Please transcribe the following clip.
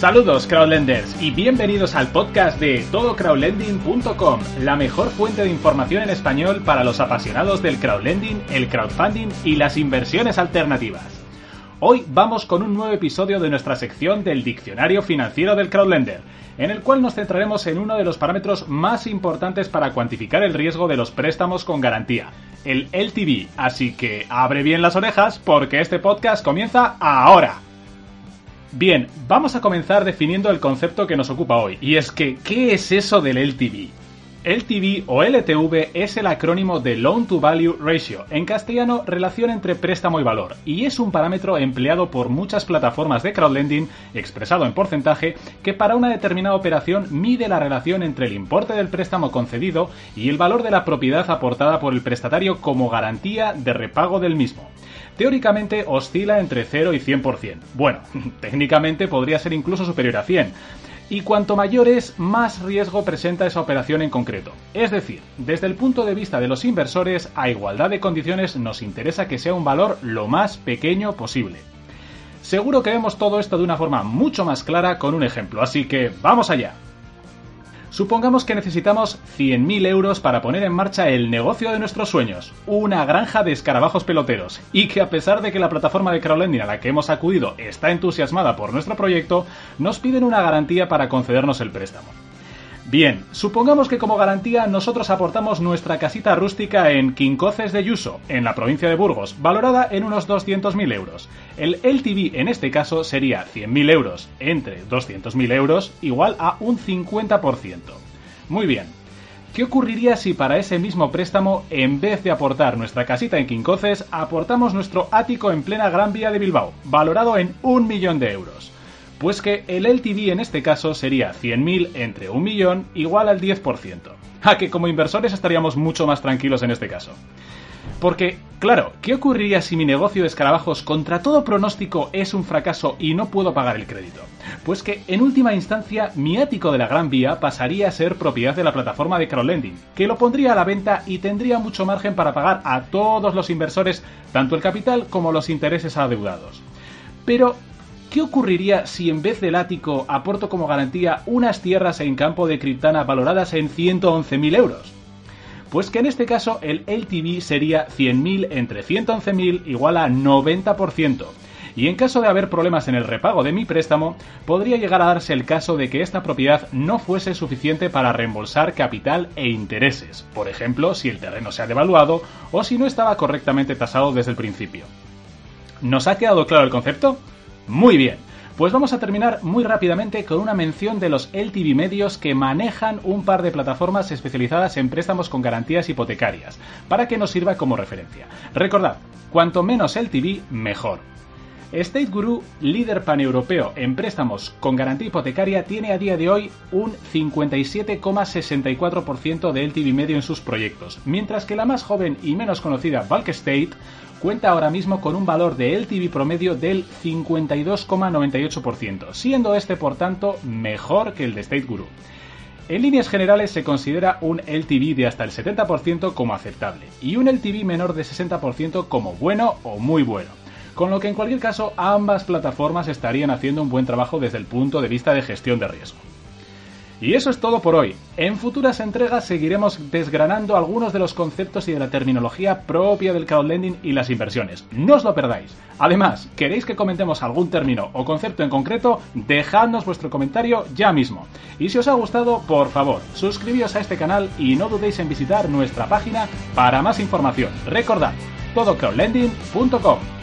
Saludos crowdlenders y bienvenidos al podcast de todocrowdlending.com, la mejor fuente de información en español para los apasionados del crowdlending, el crowdfunding y las inversiones alternativas. Hoy vamos con un nuevo episodio de nuestra sección del Diccionario Financiero del Crowdlender, en el cual nos centraremos en uno de los parámetros más importantes para cuantificar el riesgo de los préstamos con garantía, el LTV. Así que abre bien las orejas porque este podcast comienza ahora. Bien, vamos a comenzar definiendo el concepto que nos ocupa hoy, y es que, ¿qué es eso del LTV? LTV o LTV es el acrónimo de Loan to Value Ratio, en castellano relación entre préstamo y valor, y es un parámetro empleado por muchas plataformas de crowdlending, expresado en porcentaje, que para una determinada operación mide la relación entre el importe del préstamo concedido y el valor de la propiedad aportada por el prestatario como garantía de repago del mismo teóricamente oscila entre 0 y 100%. Bueno, técnicamente podría ser incluso superior a 100. Y cuanto mayor es, más riesgo presenta esa operación en concreto. Es decir, desde el punto de vista de los inversores, a igualdad de condiciones nos interesa que sea un valor lo más pequeño posible. Seguro que vemos todo esto de una forma mucho más clara con un ejemplo, así que vamos allá. Supongamos que necesitamos 100.000 euros para poner en marcha el negocio de nuestros sueños, una granja de escarabajos peloteros, y que a pesar de que la plataforma de crowdlending a la que hemos acudido está entusiasmada por nuestro proyecto, nos piden una garantía para concedernos el préstamo. Bien, supongamos que como garantía nosotros aportamos nuestra casita rústica en Quincoces de Yuso, en la provincia de Burgos, valorada en unos 200.000 euros. El LTV en este caso sería 100.000 euros entre 200.000 euros igual a un 50%. Muy bien. ¿Qué ocurriría si para ese mismo préstamo, en vez de aportar nuestra casita en Quincoces, aportamos nuestro ático en plena Gran Vía de Bilbao, valorado en un millón de euros? Pues que el LTV en este caso sería 100.000 entre un millón igual al 10%. A que como inversores estaríamos mucho más tranquilos en este caso. Porque, claro, ¿qué ocurriría si mi negocio de escarabajos contra todo pronóstico es un fracaso y no puedo pagar el crédito? Pues que, en última instancia, mi ático de la Gran Vía pasaría a ser propiedad de la plataforma de crowdlending, que lo pondría a la venta y tendría mucho margen para pagar a todos los inversores, tanto el capital como los intereses adeudados. Pero, ¿Qué ocurriría si en vez del ático aporto como garantía unas tierras en campo de criptana valoradas en 111.000 euros? Pues que en este caso el LTV sería 100.000 entre 111.000 igual a 90%. Y en caso de haber problemas en el repago de mi préstamo, podría llegar a darse el caso de que esta propiedad no fuese suficiente para reembolsar capital e intereses, por ejemplo, si el terreno se ha devaluado o si no estaba correctamente tasado desde el principio. ¿Nos ha quedado claro el concepto? Muy bien, pues vamos a terminar muy rápidamente con una mención de los LTV medios que manejan un par de plataformas especializadas en préstamos con garantías hipotecarias, para que nos sirva como referencia. Recordad, cuanto menos LTV, mejor. State Guru, líder paneuropeo en préstamos con garantía hipotecaria, tiene a día de hoy un 57,64% de LTV medio en sus proyectos, mientras que la más joven y menos conocida Bulk State cuenta ahora mismo con un valor de LTV promedio del 52,98%, siendo este por tanto mejor que el de State Guru. En líneas generales se considera un LTV de hasta el 70% como aceptable y un LTV menor de 60% como bueno o muy bueno con lo que en cualquier caso ambas plataformas estarían haciendo un buen trabajo desde el punto de vista de gestión de riesgo. Y eso es todo por hoy. En futuras entregas seguiremos desgranando algunos de los conceptos y de la terminología propia del crowdlending y las inversiones. No os lo perdáis. Además, ¿queréis que comentemos algún término o concepto en concreto? Dejadnos vuestro comentario ya mismo. Y si os ha gustado, por favor, suscribíos a este canal y no dudéis en visitar nuestra página para más información. Recordad, todocrowdlending.com.